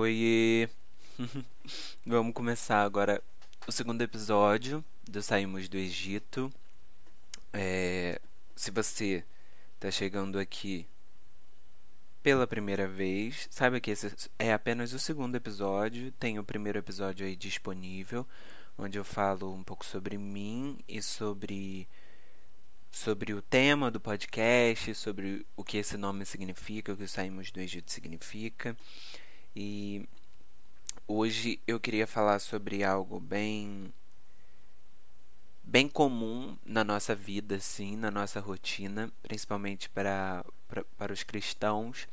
Oi! Vamos começar agora o segundo episódio do Saímos do Egito. É, se você está chegando aqui pela primeira vez, saiba que esse é apenas o segundo episódio. Tem o primeiro episódio aí disponível, onde eu falo um pouco sobre mim e sobre sobre o tema do podcast, sobre o que esse nome significa, o que Saímos do Egito significa. E hoje eu queria falar sobre algo bem bem comum na nossa vida, sim, na nossa rotina, principalmente para, para, para os cristãos,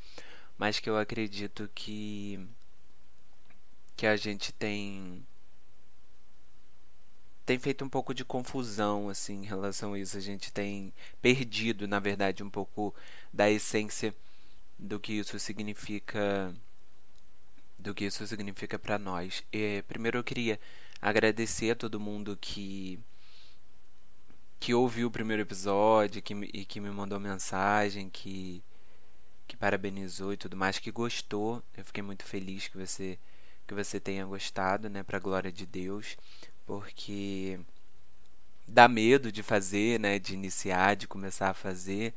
mas que eu acredito que que a gente tem tem feito um pouco de confusão assim em relação a isso. A gente tem perdido, na verdade, um pouco da essência do que isso significa do que isso significa para nós. E, primeiro eu queria agradecer a todo mundo que que ouviu o primeiro episódio que, e que me mandou mensagem, que que parabenizou e tudo mais, que gostou. Eu fiquei muito feliz que você que você tenha gostado, né, para glória de Deus porque dá medo de fazer, né, de iniciar, de começar a fazer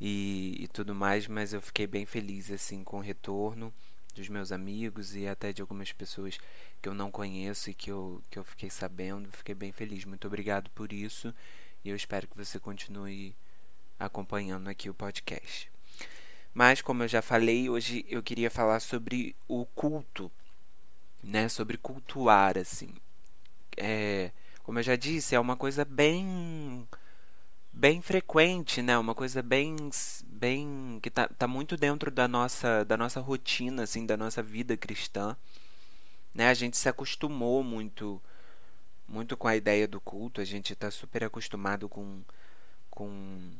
e, e tudo mais, mas eu fiquei bem feliz assim com o retorno dos meus amigos e até de algumas pessoas que eu não conheço e que eu, que eu fiquei sabendo. Fiquei bem feliz. Muito obrigado por isso e eu espero que você continue acompanhando aqui o podcast. Mas, como eu já falei, hoje eu queria falar sobre o culto, né? Sobre cultuar, assim é, como eu já disse, é uma coisa bem bem frequente, né? Uma coisa bem bem que tá, tá muito dentro da nossa da nossa rotina assim, da nossa vida cristã. Né? A gente se acostumou muito muito com a ideia do culto, a gente está super acostumado com com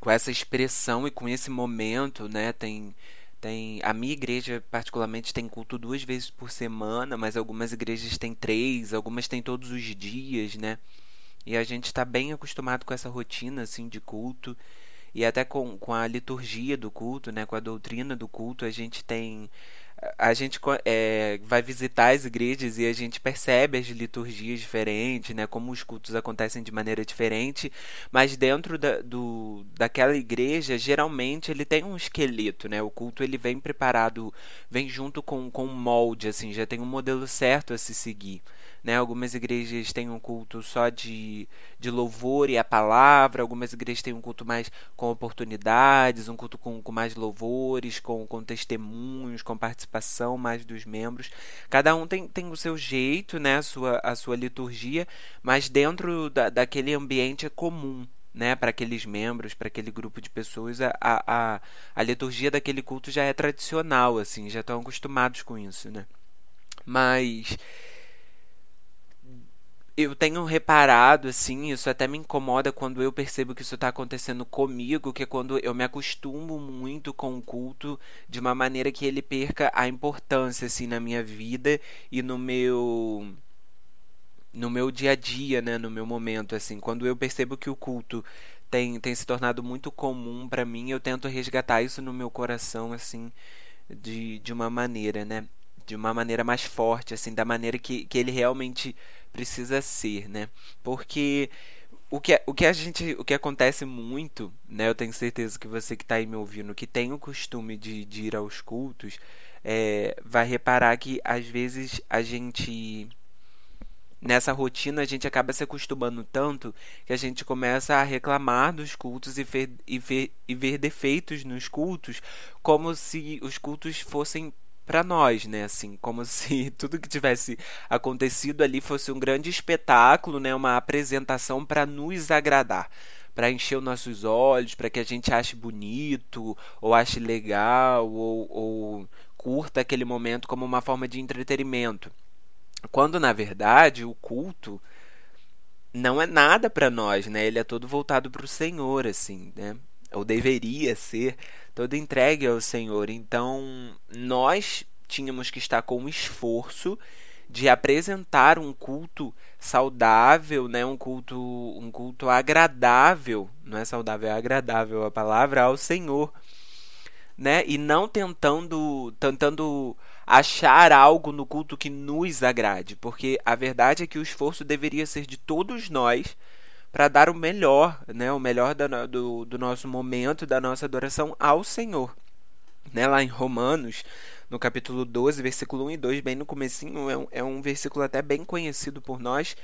com essa expressão e com esse momento, né? Tem tem, a minha igreja, particularmente, tem culto duas vezes por semana, mas algumas igrejas têm três, algumas têm todos os dias, né? E a gente está bem acostumado com essa rotina assim de culto e até com, com a liturgia do culto, né? Com a doutrina do culto, a gente tem a gente é, vai visitar as igrejas e a gente percebe as liturgias diferentes, né, como os cultos acontecem de maneira diferente, mas dentro da, do, daquela igreja, geralmente ele tem um esqueleto, né, o culto ele vem preparado, vem junto com, com um molde, assim, já tem um modelo certo a se seguir. Né? Algumas igrejas têm um culto só de, de louvor e a palavra, algumas igrejas têm um culto mais com oportunidades, um culto com, com mais louvores, com, com testemunhos, com participação mais dos membros. Cada um tem, tem o seu jeito, né? a, sua, a sua liturgia, mas dentro da, daquele ambiente é comum. Né, para aqueles membros, para aquele grupo de pessoas, a, a, a liturgia daquele culto já é tradicional, assim, já estão acostumados com isso, né? Mas eu tenho reparado, assim, isso até me incomoda quando eu percebo que isso está acontecendo comigo, que é quando eu me acostumo muito com o culto de uma maneira que ele perca a importância, assim, na minha vida e no meu no meu dia a dia, né, no meu momento, assim, quando eu percebo que o culto tem, tem se tornado muito comum para mim, eu tento resgatar isso no meu coração, assim, de, de uma maneira, né, de uma maneira mais forte, assim, da maneira que, que ele realmente precisa ser, né? Porque o que, o que a gente o que acontece muito né eu tenho certeza que você que está aí me ouvindo que tem o costume de, de ir aos cultos é, vai reparar que às vezes a gente nessa rotina a gente acaba se acostumando tanto que a gente começa a reclamar dos cultos e ver, e ver, e ver defeitos nos cultos como se os cultos fossem para nós, né? Assim, como se tudo que tivesse acontecido ali fosse um grande espetáculo, né? Uma apresentação para nos agradar, para encher os nossos olhos, para que a gente ache bonito ou ache legal ou, ou curta aquele momento como uma forma de entretenimento. Quando na verdade o culto não é nada para nós, né? Ele é todo voltado para o Senhor, assim, né? Ou deveria ser todo entregue ao Senhor. Então, nós tínhamos que estar com esforço de apresentar um culto saudável, né? Um culto, um culto agradável, não é saudável, é agradável a palavra ao Senhor. né? E não tentando tentando achar algo no culto que nos agrade, porque a verdade é que o esforço deveria ser de todos nós para dar o melhor, né? O melhor da, do, do nosso momento, da nossa adoração ao Senhor. Né? Lá em Romanos, no capítulo 12, versículo 1 e 2, bem no comecinho, é um, é um versículo até bem conhecido por nós,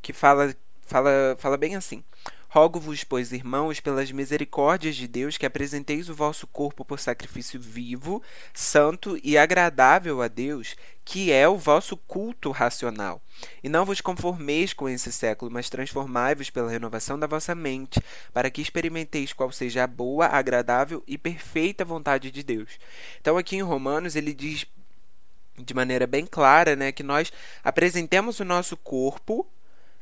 que fala, fala, fala bem assim. Rogo-vos, pois, irmãos, pelas misericórdias de Deus, que apresenteis o vosso corpo por sacrifício vivo, santo e agradável a Deus, que é o vosso culto racional. E não vos conformeis com esse século, mas transformai-vos pela renovação da vossa mente, para que experimenteis qual seja a boa, agradável e perfeita vontade de Deus. Então, aqui em Romanos, ele diz de maneira bem clara né, que nós apresentemos o nosso corpo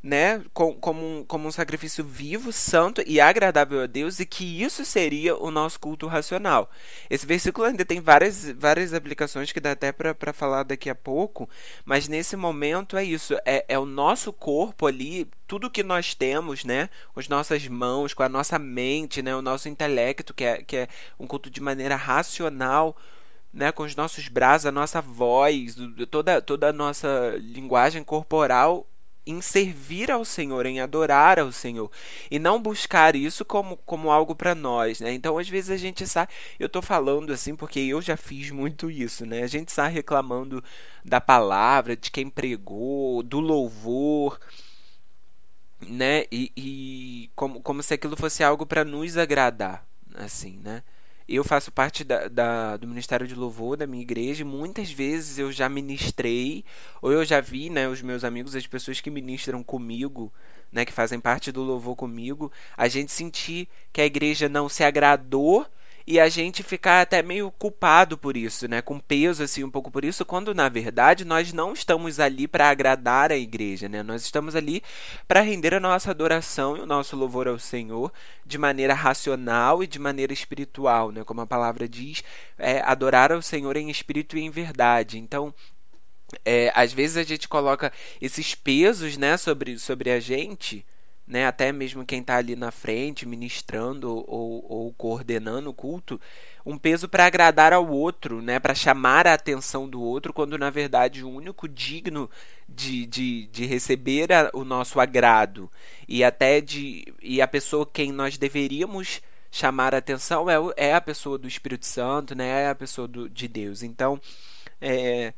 né, como, como, um, como um sacrifício vivo, santo e agradável a Deus, e que isso seria o nosso culto racional. Esse versículo ainda tem várias, várias aplicações que dá até para falar daqui a pouco, mas nesse momento é isso: é, é o nosso corpo ali, tudo que nós temos, né, com as nossas mãos, com a nossa mente, né, o nosso intelecto, que é, que é um culto de maneira racional. Né, com os nossos braços, a nossa voz, toda, toda a nossa linguagem corporal em servir ao Senhor, em adorar ao Senhor, e não buscar isso como, como algo para nós, né? Então, às vezes a gente sai, eu estou falando assim porque eu já fiz muito isso, né? A gente sai reclamando da palavra, de quem pregou, do louvor, né? E, e como, como se aquilo fosse algo para nos agradar, assim, né? Eu faço parte da, da, do Ministério de Louvor da minha igreja. Muitas vezes eu já ministrei, ou eu já vi né, os meus amigos, as pessoas que ministram comigo, né, que fazem parte do louvor comigo, a gente sentir que a igreja não se agradou e a gente ficar até meio culpado por isso, né? Com peso assim um pouco por isso, quando na verdade nós não estamos ali para agradar a igreja, né? Nós estamos ali para render a nossa adoração e o nosso louvor ao Senhor de maneira racional e de maneira espiritual, né? Como a palavra diz, é, adorar ao Senhor em espírito e em verdade. Então, é, às vezes a gente coloca esses pesos, né, sobre, sobre a gente né, até mesmo quem está ali na frente, ministrando ou, ou coordenando o culto, um peso para agradar ao outro, né, para chamar a atenção do outro, quando na verdade o único digno de, de, de receber a, o nosso agrado e até de e a pessoa quem nós deveríamos chamar a atenção é, é a pessoa do Espírito Santo, né, é a pessoa do, de Deus. Então, é,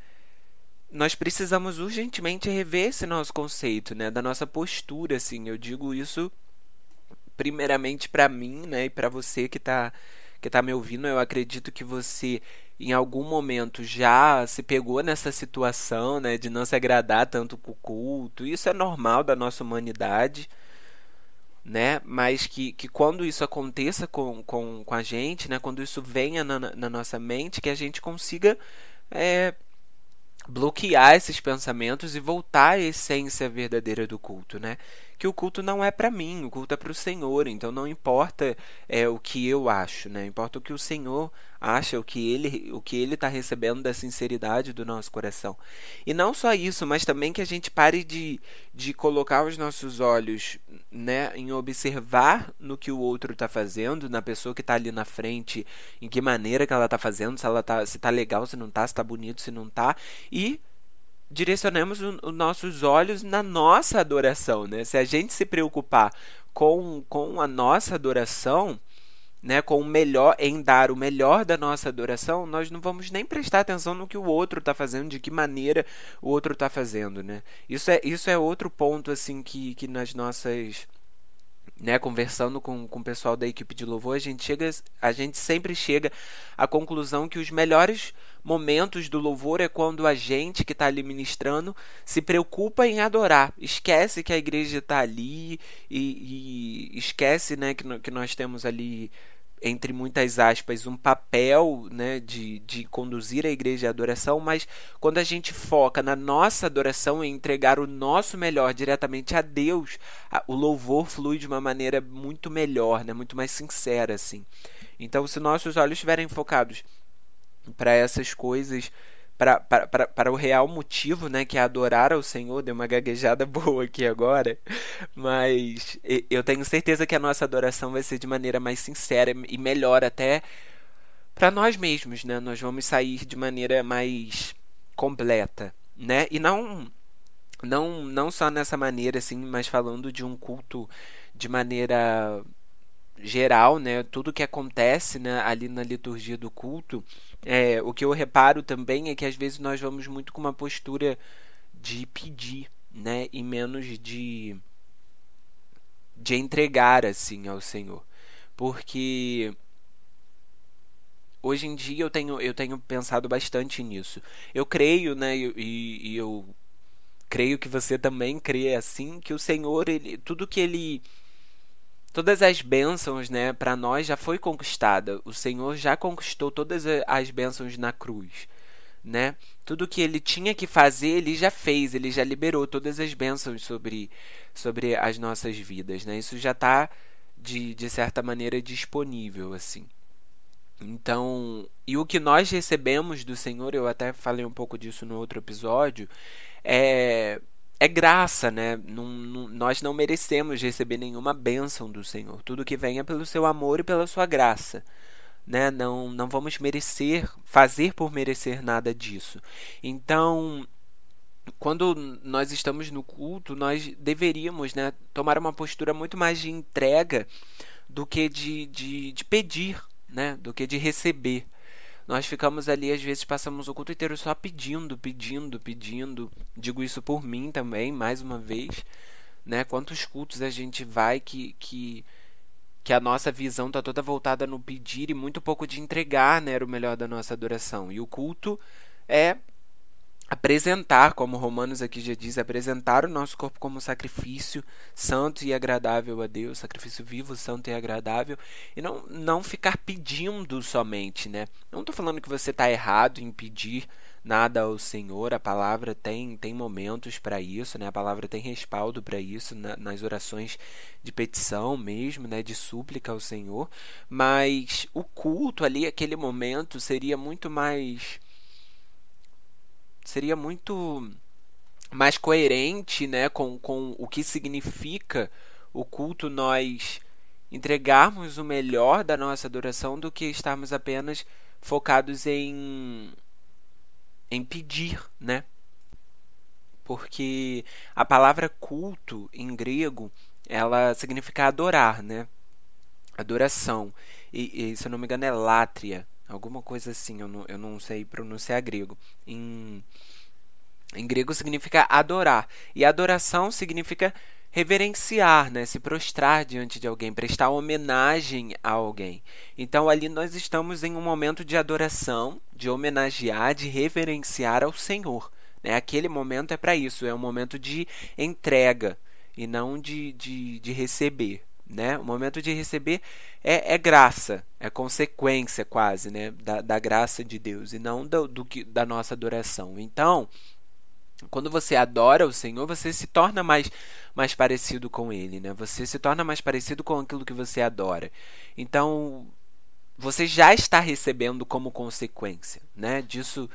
nós precisamos urgentemente rever esse nosso conceito, né, da nossa postura, assim. Eu digo isso primeiramente para mim, né, e para você que está que tá me ouvindo. Eu acredito que você em algum momento já se pegou nessa situação, né, de não se agradar tanto com o culto. Isso é normal da nossa humanidade, né? Mas que, que quando isso aconteça com, com, com a gente, né, quando isso venha na, na nossa mente, que a gente consiga é, bloquear esses pensamentos e voltar à essência verdadeira do culto, né? Que o culto não é para mim, o culto é para o Senhor, então não importa é, o que eu acho, né? Importa o que o Senhor acha, o que ele o que ele está recebendo da sinceridade do nosso coração. E não só isso, mas também que a gente pare de, de colocar os nossos olhos, né, em observar no que o outro está fazendo, na pessoa que está ali na frente, em que maneira que ela está fazendo, se ela tá se tá legal, se não está, se está bonito, se não está, e direcionamos os nossos olhos na nossa adoração, né? Se a gente se preocupar com, com a nossa adoração, né, com o melhor, em dar o melhor da nossa adoração, nós não vamos nem prestar atenção no que o outro está fazendo, de que maneira o outro está fazendo, né? Isso é, isso é outro ponto assim que, que nas nossas né, conversando com, com o pessoal da equipe de louvor, a gente chega, a gente sempre chega à conclusão que os melhores momentos do louvor é quando a gente que está ali ministrando se preocupa em adorar, esquece que a igreja está ali e, e, esquece, né, que, que nós temos ali entre muitas aspas, um papel né, de, de conduzir a igreja à adoração, mas quando a gente foca na nossa adoração em entregar o nosso melhor diretamente a Deus, a, o louvor flui de uma maneira muito melhor, né, muito mais sincera. assim. Então, se nossos olhos estiverem focados para essas coisas para o real motivo, né, que é adorar ao Senhor. Deu uma gaguejada boa aqui agora, mas eu tenho certeza que a nossa adoração vai ser de maneira mais sincera e melhor até para nós mesmos, né? Nós vamos sair de maneira mais completa, né? E não não não só nessa maneira assim, mas falando de um culto de maneira geral, né? Tudo que acontece né, ali na liturgia do culto, é, o que eu reparo também é que às vezes nós vamos muito com uma postura de pedir, né? E menos de de entregar assim ao Senhor, porque hoje em dia eu tenho eu tenho pensado bastante nisso. Eu creio, né? E, e eu creio que você também crê assim que o Senhor ele tudo que ele todas as bênçãos, né, para nós já foi conquistada. O Senhor já conquistou todas as bênçãos na cruz, né? Tudo que ele tinha que fazer, ele já fez, ele já liberou todas as bênçãos sobre sobre as nossas vidas, né? Isso já está de, de certa maneira disponível assim. Então, e o que nós recebemos do Senhor, eu até falei um pouco disso no outro episódio, é é graça, né? Não, não, nós não merecemos receber nenhuma bênção do Senhor. Tudo que vem é pelo seu amor e pela sua graça. Né? Não, não vamos merecer, fazer por merecer nada disso. Então, quando nós estamos no culto, nós deveríamos né, tomar uma postura muito mais de entrega do que de, de, de pedir, né? do que de receber. Nós ficamos ali, às vezes, passamos o culto inteiro só pedindo, pedindo, pedindo. Digo isso por mim também, mais uma vez. Né? Quantos cultos a gente vai que, que, que a nossa visão está toda voltada no pedir e muito pouco de entregar né, era o melhor da nossa adoração. E o culto é apresentar, como Romanos aqui já diz, apresentar o nosso corpo como sacrifício santo e agradável a Deus, sacrifício vivo, santo e agradável, e não, não ficar pedindo somente, né? Não estou falando que você está errado em pedir nada ao Senhor, a palavra tem, tem momentos para isso, né? A palavra tem respaldo para isso na, nas orações de petição mesmo, né? De súplica ao Senhor, mas o culto ali, aquele momento, seria muito mais seria muito mais coerente né, com, com o que significa o culto nós entregarmos o melhor da nossa adoração do que estarmos apenas focados em em pedir, né? Porque a palavra culto em grego, ela significa adorar, né? Adoração. E, e se eu não me engano é látria, Alguma coisa assim, eu não, eu não sei pronunciar grego. Em, em grego significa adorar. E adoração significa reverenciar, né? se prostrar diante de alguém, prestar homenagem a alguém. Então ali nós estamos em um momento de adoração, de homenagear, de reverenciar ao Senhor. Né? Aquele momento é para isso, é um momento de entrega e não de, de, de receber né? O momento de receber é, é graça, é consequência quase, né? Da, da graça de Deus e não do, do que da nossa adoração. Então, quando você adora o Senhor, você se torna mais, mais parecido com Ele, né? Você se torna mais parecido com aquilo que você adora. Então, você já está recebendo como consequência, né? Disso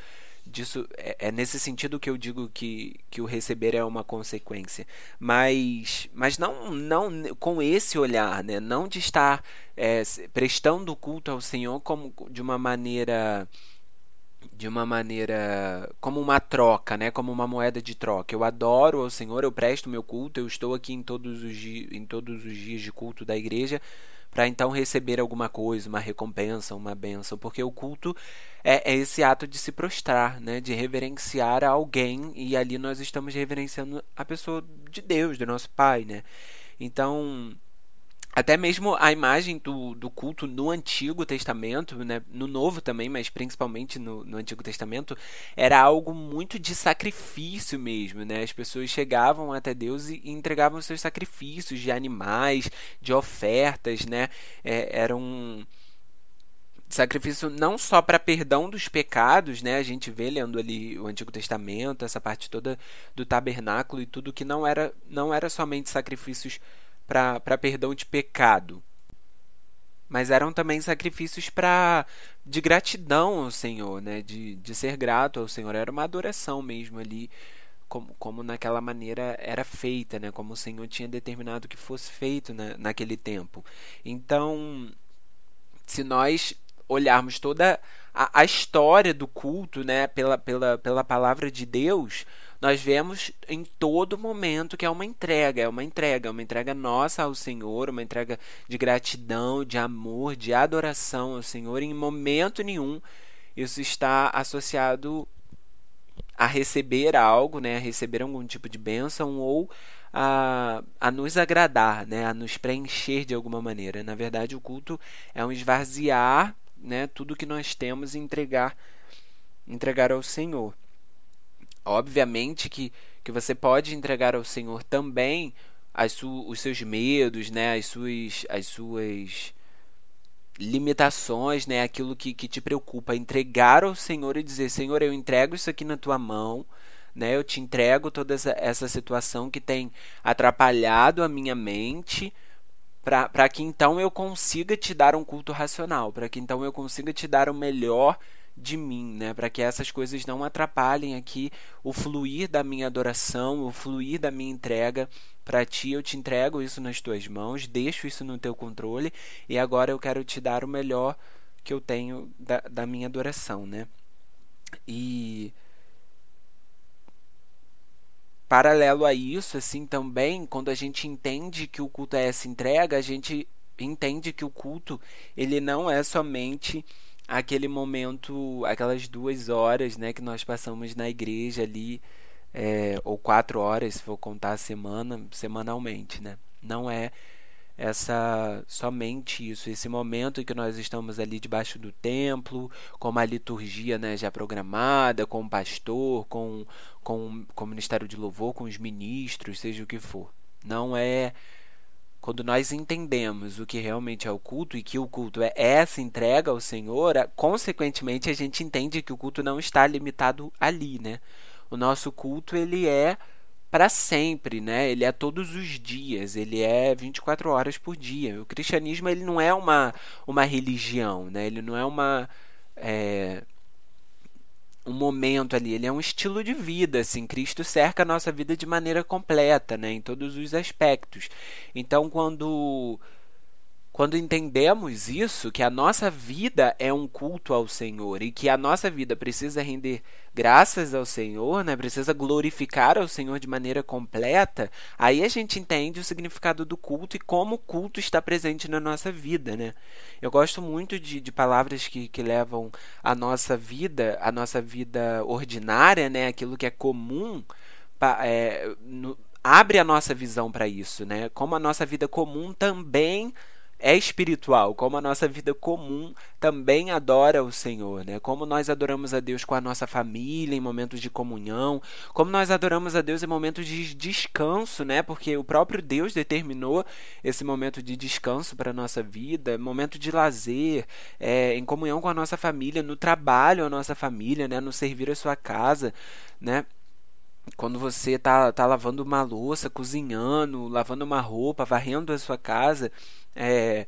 disso é, é, nesse sentido que eu digo que, que o receber é uma consequência mas mas não não com esse olhar né não de estar é, prestando culto ao Senhor como de uma maneira de uma maneira como uma troca, né? Como uma moeda de troca. Eu adoro ao Senhor, eu presto meu culto, eu estou aqui em todos os em todos os dias de culto da igreja para então receber alguma coisa, uma recompensa, uma bênção, porque o culto é, é, esse ato de se prostrar, né, de reverenciar alguém e ali nós estamos reverenciando a pessoa de Deus, do nosso Pai, né? Então até mesmo a imagem do, do culto no Antigo Testamento, né, no Novo também, mas principalmente no, no Antigo Testamento, era algo muito de sacrifício mesmo. Né? As pessoas chegavam até Deus e entregavam seus sacrifícios de animais, de ofertas. Né? É, era um sacrifício não só para perdão dos pecados, né? A gente vê lendo ali o Antigo Testamento, essa parte toda do tabernáculo e tudo que não era não era somente sacrifícios para perdão de pecado. Mas eram também sacrifícios para de gratidão ao Senhor, né? de, de ser grato ao Senhor. Era uma adoração mesmo ali, como, como naquela maneira era feita, né? como o Senhor tinha determinado que fosse feito na, naquele tempo. Então, se nós olharmos toda a, a história do culto, né, pela, pela, pela palavra de Deus, nós vemos em todo momento que é uma entrega, é uma entrega, é uma entrega nossa ao Senhor, uma entrega de gratidão, de amor, de adoração ao Senhor. Em momento nenhum isso está associado a receber algo, né, a receber algum tipo de bênção ou a, a nos agradar, né, a nos preencher de alguma maneira. Na verdade, o culto é um esvaziar né, tudo que nós temos e entregar, entregar ao Senhor. Obviamente que, que você pode entregar ao Senhor também su, os seus medos, né, as suas, as suas limitações, né, aquilo que, que te preocupa, entregar ao Senhor e dizer, Senhor, eu entrego isso aqui na tua mão, né, eu te entrego toda essa, essa situação que tem atrapalhado a minha mente, para que então eu consiga te dar um culto racional, para que então eu consiga te dar o melhor de mim, né? Para que essas coisas não atrapalhem aqui o fluir da minha adoração, o fluir da minha entrega para ti. Eu te entrego isso nas tuas mãos, deixo isso no teu controle e agora eu quero te dar o melhor que eu tenho da, da minha adoração, né? E paralelo a isso, assim, também, quando a gente entende que o culto é essa entrega, a gente entende que o culto ele não é somente aquele momento, aquelas duas horas, né, que nós passamos na igreja ali, é, ou quatro horas, se for contar a semana, semanalmente, né? Não é essa somente isso, esse momento em que nós estamos ali debaixo do templo, com uma liturgia né, já programada, com o pastor, com, com, com o ministério de louvor, com os ministros, seja o que for. Não é quando nós entendemos o que realmente é o culto e que o culto é essa entrega ao Senhor, consequentemente a gente entende que o culto não está limitado ali, né? O nosso culto ele é para sempre, né? Ele é todos os dias, ele é 24 horas por dia. O cristianismo ele não é uma, uma religião, né? Ele não é uma é, um momento ali, ele é um estilo de vida, assim. Cristo cerca a nossa vida de maneira completa, né? Em todos os aspectos. Então, quando quando entendemos isso, que a nossa vida é um culto ao Senhor e que a nossa vida precisa render graças ao Senhor, né? precisa glorificar ao Senhor de maneira completa, aí a gente entende o significado do culto e como o culto está presente na nossa vida. Né? Eu gosto muito de, de palavras que, que levam a nossa vida, a nossa vida ordinária, né? aquilo que é comum, é, no, abre a nossa visão para isso, né? Como a nossa vida comum também é espiritual, como a nossa vida comum também adora o Senhor, né? Como nós adoramos a Deus com a nossa família em momentos de comunhão, como nós adoramos a Deus em momentos de descanso, né? Porque o próprio Deus determinou esse momento de descanso para a nossa vida, momento de lazer, é, em comunhão com a nossa família, no trabalho a nossa família, né? No servir a sua casa, né? quando você tá, tá lavando uma louça, cozinhando, lavando uma roupa, varrendo a sua casa, é,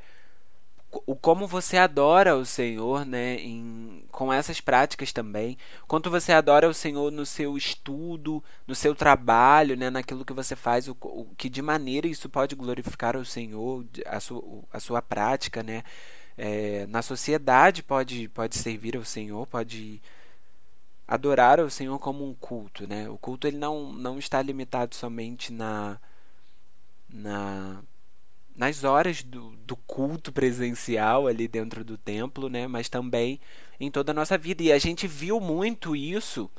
o como você adora o Senhor, né, em, com essas práticas também. Quanto você adora o Senhor no seu estudo, no seu trabalho, né, naquilo que você faz, o, o que de maneira isso pode glorificar o Senhor, a sua, a sua prática, né, é, na sociedade pode pode servir ao Senhor, pode adorar o Senhor como um culto, né? O culto ele não, não está limitado somente na, na nas horas do, do culto presencial ali dentro do templo, né? Mas também em toda a nossa vida. E a gente viu muito isso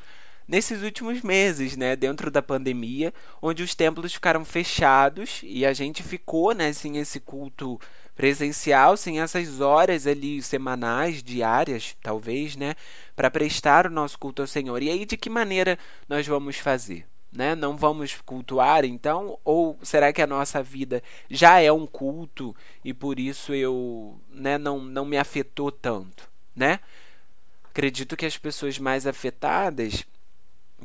nesses últimos meses, né, dentro da pandemia, onde os templos ficaram fechados e a gente ficou, né, sem esse culto presencial, sem essas horas ali semanais, diárias, talvez, né, para prestar o nosso culto ao Senhor. E aí de que maneira nós vamos fazer? Né? Não vamos cultuar então? Ou será que a nossa vida já é um culto e por isso eu né, não, não me afetou tanto? Né? Acredito que as pessoas mais afetadas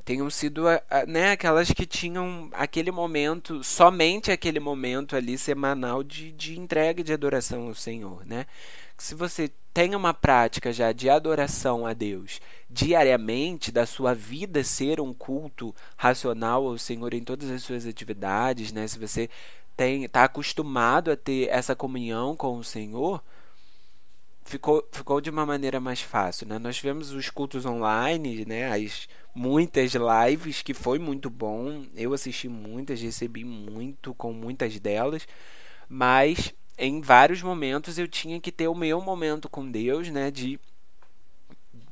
tenham sido né, aquelas que tinham aquele momento, somente aquele momento ali semanal de, de entrega de adoração ao Senhor. Né? Se você tem uma prática já de adoração a Deus diariamente, da sua vida ser um culto racional ao Senhor em todas as suas atividades, né? se você está acostumado a ter essa comunhão com o Senhor, ficou, ficou de uma maneira mais fácil, né? Nós tivemos os cultos online, né? As muitas lives que foi muito bom. Eu assisti muitas, recebi muito com muitas delas, mas em vários momentos eu tinha que ter o meu momento com Deus, né? De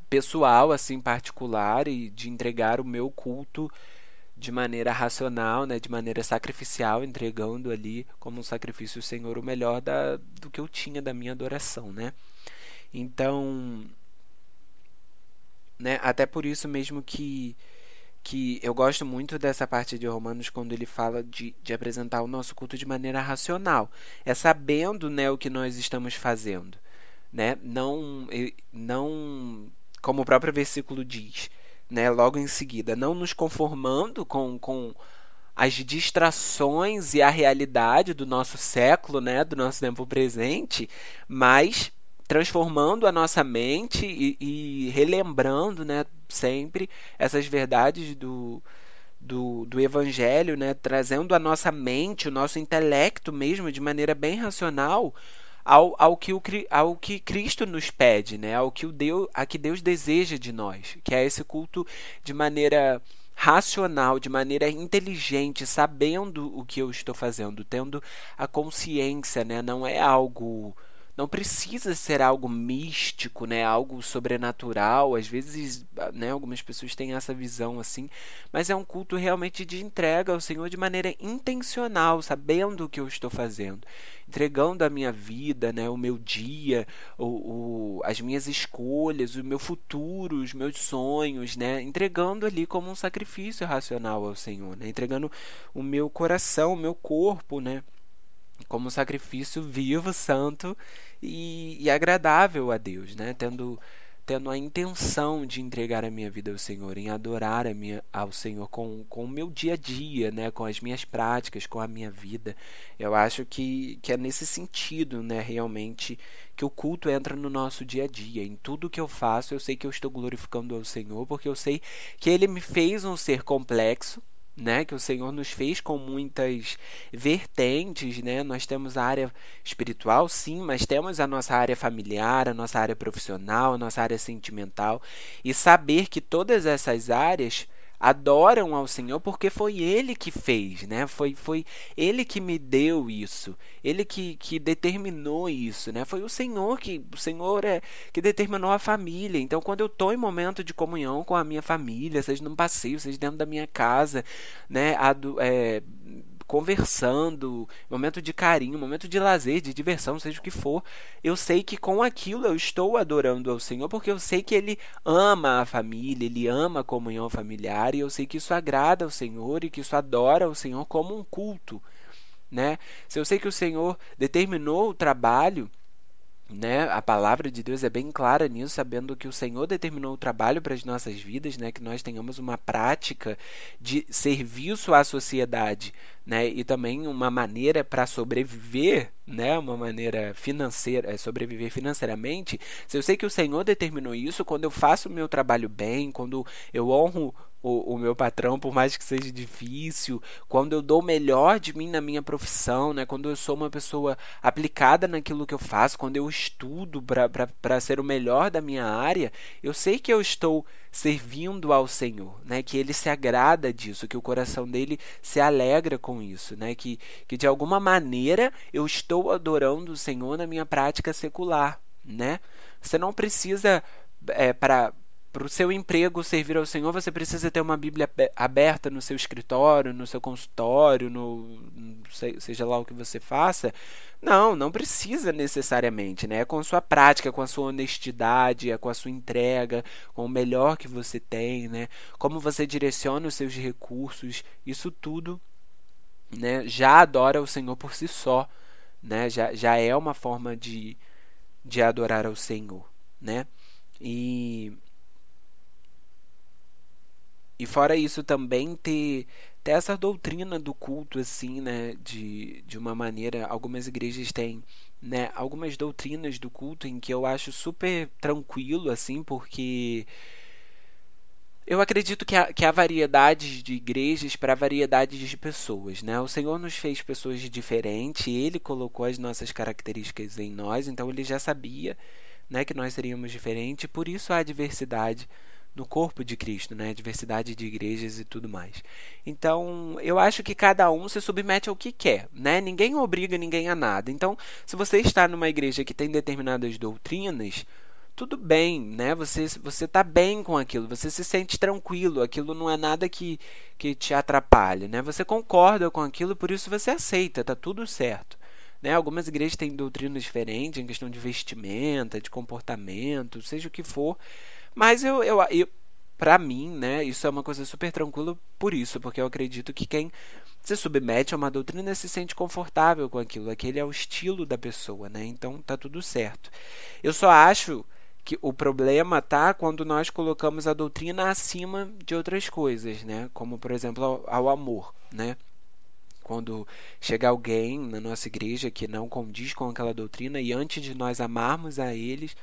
pessoal, assim, particular e de entregar o meu culto de maneira racional, né, de maneira sacrificial, entregando ali como um sacrifício ao Senhor o melhor da, do que eu tinha da minha adoração, né? Então, né, até por isso mesmo que que eu gosto muito dessa parte de Romanos quando ele fala de, de apresentar o nosso culto de maneira racional, é sabendo, né, o que nós estamos fazendo, né? Não não como o próprio versículo diz, né, logo em seguida, não nos conformando com, com as distrações e a realidade do nosso século, né, do nosso tempo presente, mas transformando a nossa mente e, e relembrando, né, sempre essas verdades do, do, do Evangelho, né, trazendo a nossa mente, o nosso intelecto mesmo de maneira bem racional ao, ao, que o, ao que Cristo nos pede, né? ao que, o Deus, a que Deus deseja de nós, que é esse culto de maneira racional, de maneira inteligente, sabendo o que eu estou fazendo, tendo a consciência, né? não é algo não precisa ser algo místico, né, algo sobrenatural. Às vezes, né, algumas pessoas têm essa visão assim, mas é um culto realmente de entrega ao Senhor de maneira intencional, sabendo o que eu estou fazendo, entregando a minha vida, né, o meu dia, o, o, as minhas escolhas, o meu futuro, os meus sonhos, né, entregando ali como um sacrifício racional ao Senhor, né, entregando o meu coração, o meu corpo, né como sacrifício vivo, santo e, e, agradável a Deus, né? Tendo, tendo a intenção de entregar a minha vida ao Senhor, em adorar a minha, ao Senhor com, com o meu dia a dia, né? Com as minhas práticas, com a minha vida. Eu acho que, que é nesse sentido, né? Realmente que o culto entra no nosso dia a dia. Em tudo que eu faço, eu sei que eu estou glorificando ao Senhor, porque eu sei que Ele me fez um ser complexo, né, que o Senhor nos fez com muitas vertentes, né? Nós temos a área espiritual, sim, mas temos a nossa área familiar, a nossa área profissional, a nossa área sentimental e saber que todas essas áreas adoram ao Senhor porque foi Ele que fez, né? Foi, foi Ele que me deu isso, Ele que, que determinou isso, né? Foi o Senhor que o Senhor é que determinou a família. Então, quando eu estou em momento de comunhão com a minha família, seja num passeio, seja dentro da minha casa, né? A, é, conversando, momento de carinho, momento de lazer, de diversão, seja o que for, eu sei que com aquilo eu estou adorando ao Senhor, porque eu sei que Ele ama a família, Ele ama a comunhão familiar, e eu sei que isso agrada ao Senhor e que isso adora ao Senhor como um culto. Né? Se eu sei que o Senhor determinou o trabalho, né? A palavra de Deus é bem clara nisso, sabendo que o Senhor determinou o trabalho para as nossas vidas, né? Que nós tenhamos uma prática de serviço à sociedade, né? E também uma maneira para sobreviver, né? Uma maneira financeira, é, sobreviver financeiramente. Se eu sei que o Senhor determinou isso, quando eu faço o meu trabalho bem, quando eu honro o, o, meu patrão, por mais que seja difícil, quando eu dou o melhor de mim na minha profissão, né? quando eu sou uma pessoa aplicada naquilo que eu faço, quando eu estudo para ser o melhor da minha área, eu sei que eu estou servindo ao Senhor, né? que ele se agrada disso, que o coração dele se alegra com isso, né? que, que de alguma maneira eu estou adorando o Senhor na minha prática secular. Né? Você não precisa, é, para para o seu emprego servir ao Senhor, você precisa ter uma Bíblia aberta no seu escritório, no seu consultório, no seja lá o que você faça. Não, não precisa necessariamente, né? É com a sua prática, com a sua honestidade, é com a sua entrega, com o melhor que você tem, né? Como você direciona os seus recursos, isso tudo, né? Já adora o Senhor por si só, né? Já, já é uma forma de, de adorar ao Senhor, né? E e fora isso também ter, ter essa doutrina do culto assim, né, de, de uma maneira, algumas igrejas têm, né, algumas doutrinas do culto em que eu acho super tranquilo assim, porque eu acredito que há, que há variedades de igrejas para variedades de pessoas, né? O Senhor nos fez pessoas diferentes, Ele colocou as nossas características em nós, então Ele já sabia né, que nós seríamos diferentes, por isso há diversidade no corpo de Cristo, né? Diversidade de igrejas e tudo mais. Então, eu acho que cada um se submete ao que quer, né? Ninguém obriga ninguém a nada. Então, se você está numa igreja que tem determinadas doutrinas, tudo bem, né? Você você tá bem com aquilo, você se sente tranquilo, aquilo não é nada que que te atrapalhe, né? Você concorda com aquilo, por isso você aceita, tá tudo certo. Né? Algumas igrejas têm doutrinas diferentes em questão de vestimenta, de comportamento, seja o que for. Mas eu, eu, eu para mim, né, isso é uma coisa super tranquila por isso, porque eu acredito que quem se submete a uma doutrina se sente confortável com aquilo, aquele é o estilo da pessoa, né? Então tá tudo certo. Eu só acho que o problema tá quando nós colocamos a doutrina acima de outras coisas, né? Como por exemplo ao, ao amor, né? Quando chega alguém na nossa igreja que não condiz com aquela doutrina e antes de nós amarmos a eles,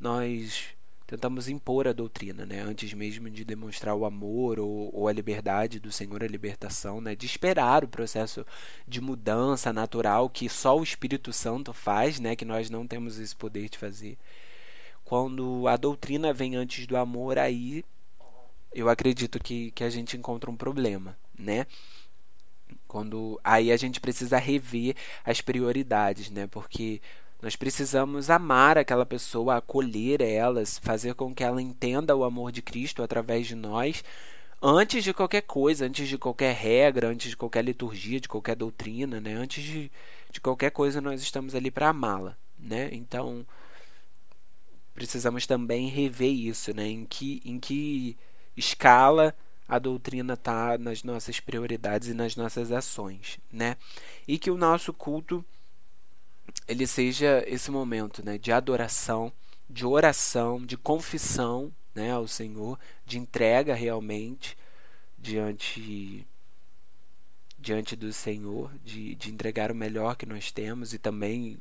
nós tentamos impor a doutrina, né? Antes mesmo de demonstrar o amor ou, ou, a liberdade do Senhor, a libertação, né? De esperar o processo de mudança natural que só o Espírito Santo faz, né? Que nós não temos esse poder de fazer. Quando a doutrina vem antes do amor, aí eu acredito que, que a gente encontra um problema, né? Quando aí a gente precisa rever as prioridades, né? Porque nós precisamos amar aquela pessoa, acolher elas, fazer com que ela entenda o amor de Cristo através de nós, antes de qualquer coisa, antes de qualquer regra, antes de qualquer liturgia, de qualquer doutrina, né? Antes de, de qualquer coisa, nós estamos ali para amá-la, né? Então, precisamos também rever isso, né? Em que, em que escala a doutrina está nas nossas prioridades e nas nossas ações, né? E que o nosso culto ele seja esse momento né, de adoração, de oração, de confissão né, ao Senhor, de entrega realmente diante diante do Senhor, de, de entregar o melhor que nós temos e também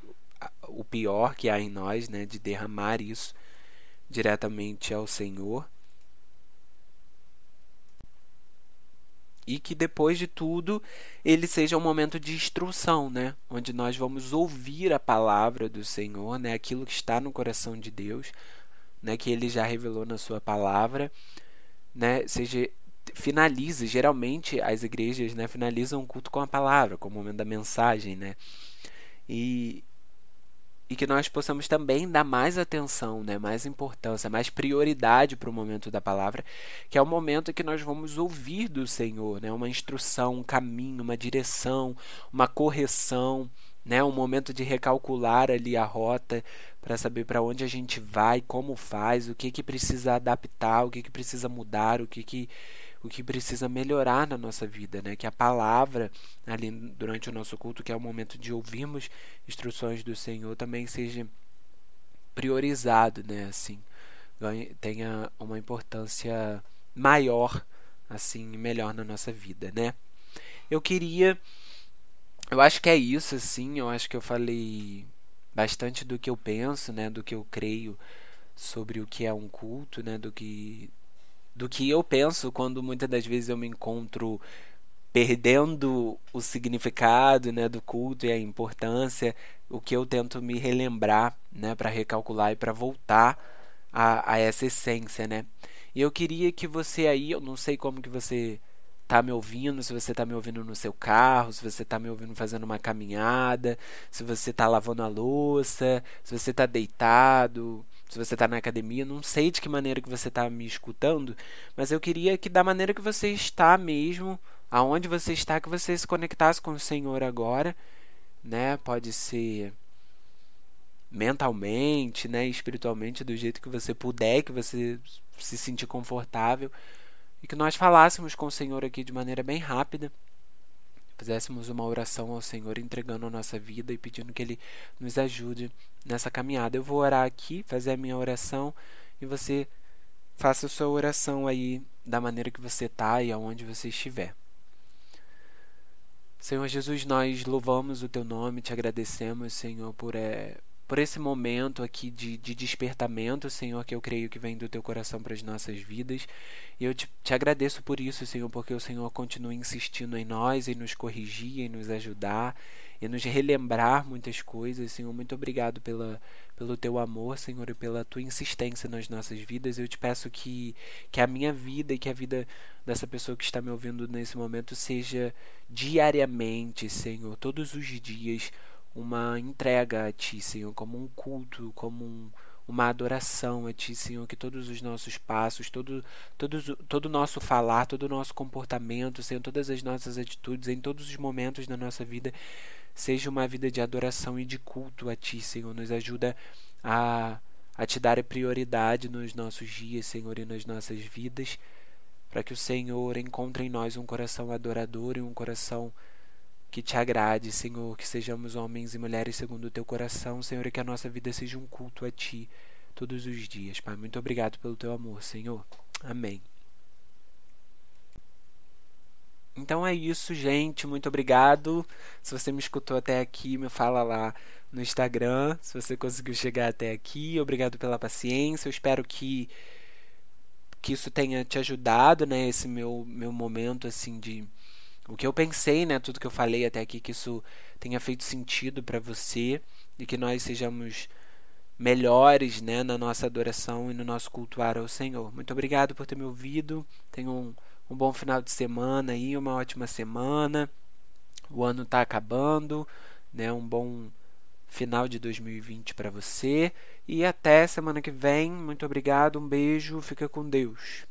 o pior que há em nós, né, de derramar isso diretamente ao Senhor. E que depois de tudo ele seja um momento de instrução, né? Onde nós vamos ouvir a palavra do Senhor, né? Aquilo que está no coração de Deus, né? Que Ele já revelou na Sua palavra, né? Seja finalize geralmente as igrejas, né? Finalizam o culto com a palavra, com o momento da mensagem, né? E e que nós possamos também dar mais atenção, né, mais importância, mais prioridade para o momento da palavra, que é o momento que nós vamos ouvir do Senhor, né, uma instrução, um caminho, uma direção, uma correção, né, um momento de recalcular ali a rota para saber para onde a gente vai, como faz, o que que precisa adaptar, o que que precisa mudar, o que que o que precisa melhorar na nossa vida, né? Que a palavra ali durante o nosso culto, que é o momento de ouvirmos instruções do Senhor, também seja priorizado, né? Assim, tenha uma importância maior, assim, melhor na nossa vida, né? Eu queria, eu acho que é isso, assim. Eu acho que eu falei bastante do que eu penso, né? Do que eu creio sobre o que é um culto, né? Do que do que eu penso quando muitas das vezes eu me encontro perdendo o significado né, do culto e a importância, o que eu tento me relembrar né, para recalcular e para voltar a, a, essa essência. Né? E eu queria que você aí, eu não sei como que você está me ouvindo, se você está me ouvindo no seu carro, se você está me ouvindo fazendo uma caminhada, se você está lavando a louça, se você está deitado, se você está na academia, não sei de que maneira que você está me escutando, mas eu queria que da maneira que você está mesmo, aonde você está, que você se conectasse com o Senhor agora, né? Pode ser mentalmente, né, espiritualmente, do jeito que você puder, que você se sentir confortável, e que nós falássemos com o Senhor aqui de maneira bem rápida fizéssemos uma oração ao Senhor entregando a nossa vida e pedindo que Ele nos ajude nessa caminhada. Eu vou orar aqui, fazer a minha oração e você faça a sua oração aí da maneira que você está e aonde você estiver. Senhor Jesus, nós louvamos o Teu nome, te agradecemos, Senhor, por, é, por esse momento aqui de, de despertamento, Senhor, que eu creio que vem do teu coração para as nossas vidas. E eu te, te agradeço por isso, Senhor, porque o Senhor continua insistindo em nós, em nos corrigir, em nos ajudar, e nos relembrar muitas coisas. Senhor, muito obrigado pela, pelo teu amor, Senhor, e pela tua insistência nas nossas vidas. Eu te peço que, que a minha vida e que a vida dessa pessoa que está me ouvindo nesse momento seja diariamente, Senhor, todos os dias, uma entrega a Ti, Senhor, como um culto, como um, uma adoração a Ti, Senhor, que todos os nossos passos, todo, todo, o nosso falar, todo o nosso comportamento, Senhor, todas as nossas atitudes, em todos os momentos da nossa vida, seja uma vida de adoração e de culto a Ti, Senhor. Nos ajuda a, a Te dar prioridade nos nossos dias, Senhor, e nas nossas vidas, para que o Senhor encontre em nós um coração adorador e um coração que te agrade, Senhor, que sejamos homens e mulheres segundo o teu coração, Senhor, e que a nossa vida seja um culto a Ti todos os dias, Pai. Muito obrigado pelo teu amor, Senhor. Amém. Então é isso, gente. Muito obrigado. Se você me escutou até aqui, me fala lá no Instagram. Se você conseguiu chegar até aqui, obrigado pela paciência. Eu espero que que isso tenha te ajudado, né? Esse meu meu momento assim de o que eu pensei, né? Tudo que eu falei até aqui, que isso tenha feito sentido para você e que nós sejamos melhores, né? Na nossa adoração e no nosso cultuar ao Senhor. Muito obrigado por ter me ouvido. Tenham um um bom final de semana aí, uma ótima semana. O ano está acabando, né? Um bom final de 2020 para você e até semana que vem. Muito obrigado, um beijo, fica com Deus.